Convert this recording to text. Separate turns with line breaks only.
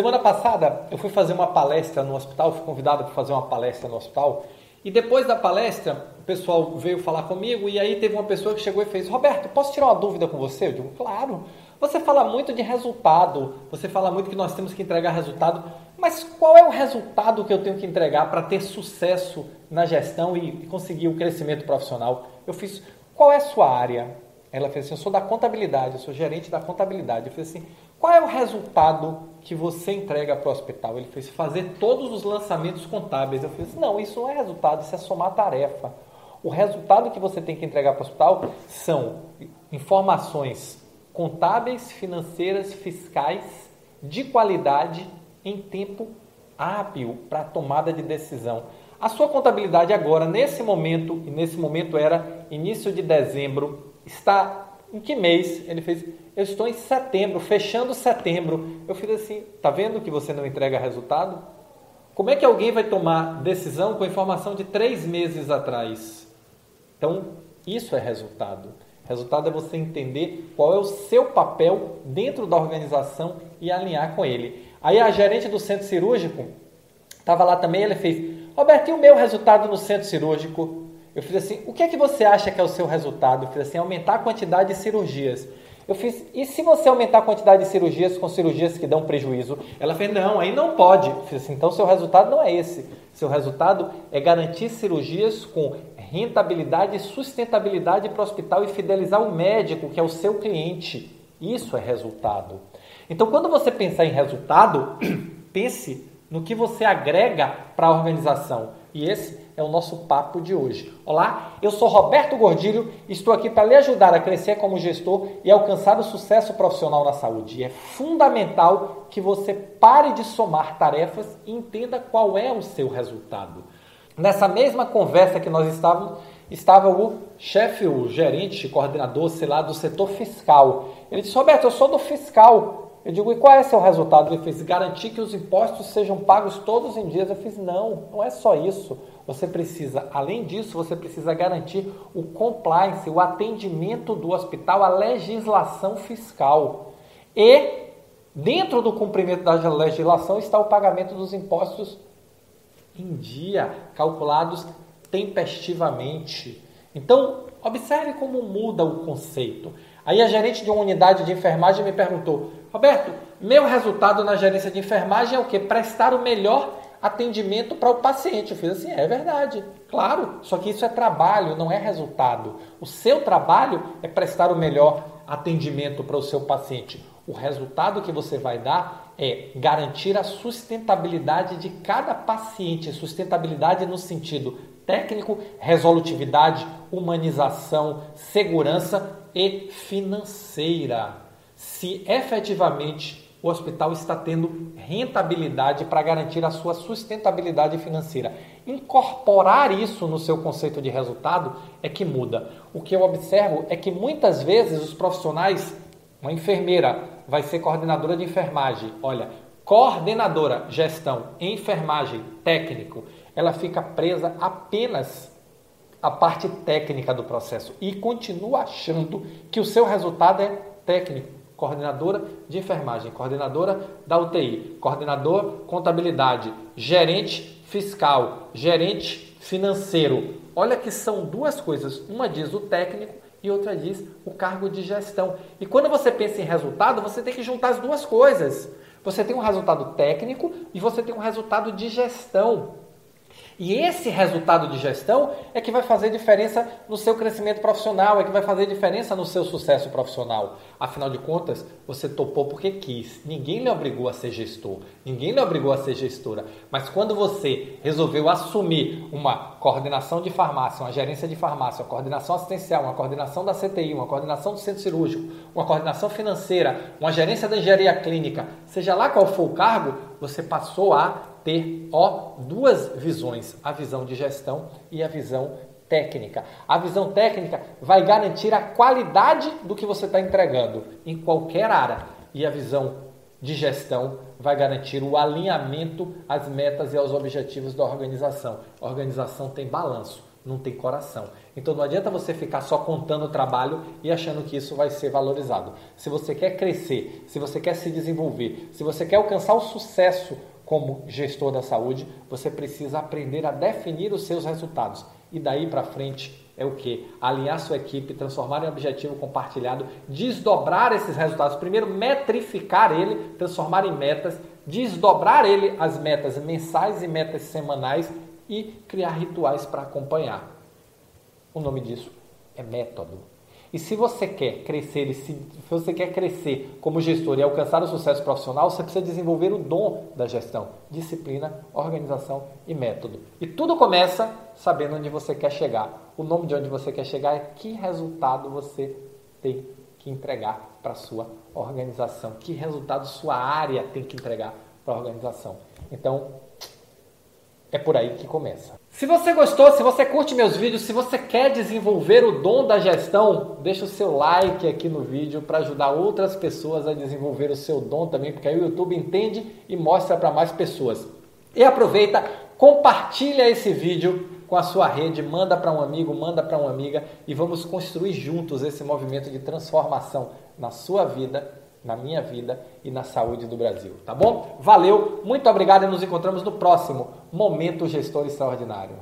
Semana passada eu fui fazer uma palestra no hospital, fui convidado para fazer uma palestra no hospital. E depois da palestra, o pessoal veio falar comigo e aí teve uma pessoa que chegou e fez: Roberto, posso tirar uma dúvida com você? Eu digo: Claro. Você fala muito de resultado, você fala muito que nós temos que entregar resultado, mas qual é o resultado que eu tenho que entregar para ter sucesso na gestão e conseguir o crescimento profissional? Eu fiz: Qual é a sua área? Ela fez assim: Eu sou da contabilidade, eu sou gerente da contabilidade. Eu fiz assim: Qual é o resultado que você entrega para o hospital? Ele fez: Fazer todos os lançamentos contábeis. Eu fiz: Não, isso não é resultado, isso é somar tarefa. O resultado que você tem que entregar para o hospital são informações contábeis, financeiras, fiscais, de qualidade, em tempo hábil para tomada de decisão. A sua contabilidade agora, nesse momento, e nesse momento era início de dezembro, está em que mês? Ele fez, eu estou em setembro, fechando setembro. Eu fiz assim, tá vendo que você não entrega resultado? Como é que alguém vai tomar decisão com informação de três meses atrás? Então, isso é resultado. Resultado é você entender qual é o seu papel dentro da organização e alinhar com ele. Aí a gerente do centro cirúrgico estava lá também, ele fez, Roberto, e o meu resultado no centro cirúrgico? Eu fiz assim, o que é que você acha que é o seu resultado? Eu fiz assim, aumentar a quantidade de cirurgias. Eu fiz, e se você aumentar a quantidade de cirurgias com cirurgias que dão prejuízo? Ela fez, não, aí não pode. Eu fiz assim, então seu resultado não é esse. Seu resultado é garantir cirurgias com rentabilidade e sustentabilidade para o hospital e fidelizar o médico, que é o seu cliente. Isso é resultado. Então, quando você pensar em resultado, pense no que você agrega para a organização. E esse é o nosso papo de hoje. Olá, eu sou Roberto Gordilho estou aqui para lhe ajudar a crescer como gestor e alcançar o sucesso profissional na saúde. E é fundamental que você pare de somar tarefas e entenda qual é o seu resultado. Nessa mesma conversa que nós estávamos, estava o chefe, o gerente, coordenador, sei lá, do setor fiscal. Ele disse: Roberto, eu sou do fiscal. Eu digo, e qual é seu resultado? Ele fez garantir que os impostos sejam pagos todos em dias. Eu fiz, não, não é só isso. Você precisa, além disso, você precisa garantir o compliance, o atendimento do hospital à legislação fiscal. E, dentro do cumprimento da legislação, está o pagamento dos impostos em dia, calculados tempestivamente. Então, observe como muda o conceito. Aí a gerente de uma unidade de enfermagem me perguntou: Roberto, meu resultado na gerência de enfermagem é o que? Prestar o melhor atendimento para o paciente. Eu fiz assim, é verdade, claro, só que isso é trabalho, não é resultado. O seu trabalho é prestar o melhor atendimento para o seu paciente. O resultado que você vai dar é garantir a sustentabilidade de cada paciente, sustentabilidade no sentido técnico, resolutividade, humanização, segurança e financeira. Se efetivamente o hospital está tendo rentabilidade para garantir a sua sustentabilidade financeira. Incorporar isso no seu conceito de resultado é que muda. O que eu observo é que muitas vezes os profissionais, uma enfermeira vai ser coordenadora de enfermagem, olha, coordenadora, gestão, enfermagem, técnico, ela fica presa apenas à parte técnica do processo e continua achando que o seu resultado é técnico coordenadora de enfermagem, coordenadora da UTI, coordenador contabilidade, gerente fiscal, gerente financeiro. Olha que são duas coisas. Uma diz o técnico e outra diz o cargo de gestão. E quando você pensa em resultado, você tem que juntar as duas coisas. Você tem um resultado técnico e você tem um resultado de gestão. E esse resultado de gestão é que vai fazer diferença no seu crescimento profissional, é que vai fazer diferença no seu sucesso profissional. Afinal de contas, você topou porque quis. Ninguém lhe obrigou a ser gestor, ninguém lhe obrigou a ser gestora. Mas quando você resolveu assumir uma coordenação de farmácia, uma gerência de farmácia, uma coordenação assistencial, uma coordenação da CTI, uma coordenação do centro cirúrgico, uma coordenação financeira, uma gerência da engenharia clínica, seja lá qual for o cargo, você passou a ter ó, duas visões, a visão de gestão e a visão técnica. A visão técnica vai garantir a qualidade do que você está entregando em qualquer área e a visão de gestão vai garantir o alinhamento às metas e aos objetivos da organização. A organização tem balanço. não tem coração. Então não adianta você ficar só contando o trabalho e achando que isso vai ser valorizado. Se você quer crescer, se você quer se desenvolver, se você quer alcançar o sucesso como gestor da saúde, você precisa aprender a definir os seus resultados. E daí para frente é o que? Alinhar sua equipe, transformar em objetivo compartilhado, desdobrar esses resultados. Primeiro, metrificar ele, transformar em metas, desdobrar ele as metas mensais e metas semanais e criar rituais para acompanhar. O nome disso é método. E se você quer crescer, e se você quer crescer como gestor e alcançar o sucesso profissional, você precisa desenvolver o dom da gestão, disciplina, organização e método. E tudo começa sabendo onde você quer chegar. O nome de onde você quer chegar é que resultado você tem que entregar para sua organização, que resultado sua área tem que entregar para a organização. Então, é por aí que começa. Se você gostou, se você curte meus vídeos, se você quer desenvolver o dom da gestão, deixa o seu like aqui no vídeo para ajudar outras pessoas a desenvolver o seu dom também, porque aí o YouTube entende e mostra para mais pessoas. E aproveita, compartilha esse vídeo com a sua rede, manda para um amigo, manda para uma amiga e vamos construir juntos esse movimento de transformação na sua vida na minha vida e na saúde do Brasil, tá bom? Valeu, muito obrigado e nos encontramos no próximo Momento Gestor Extraordinário.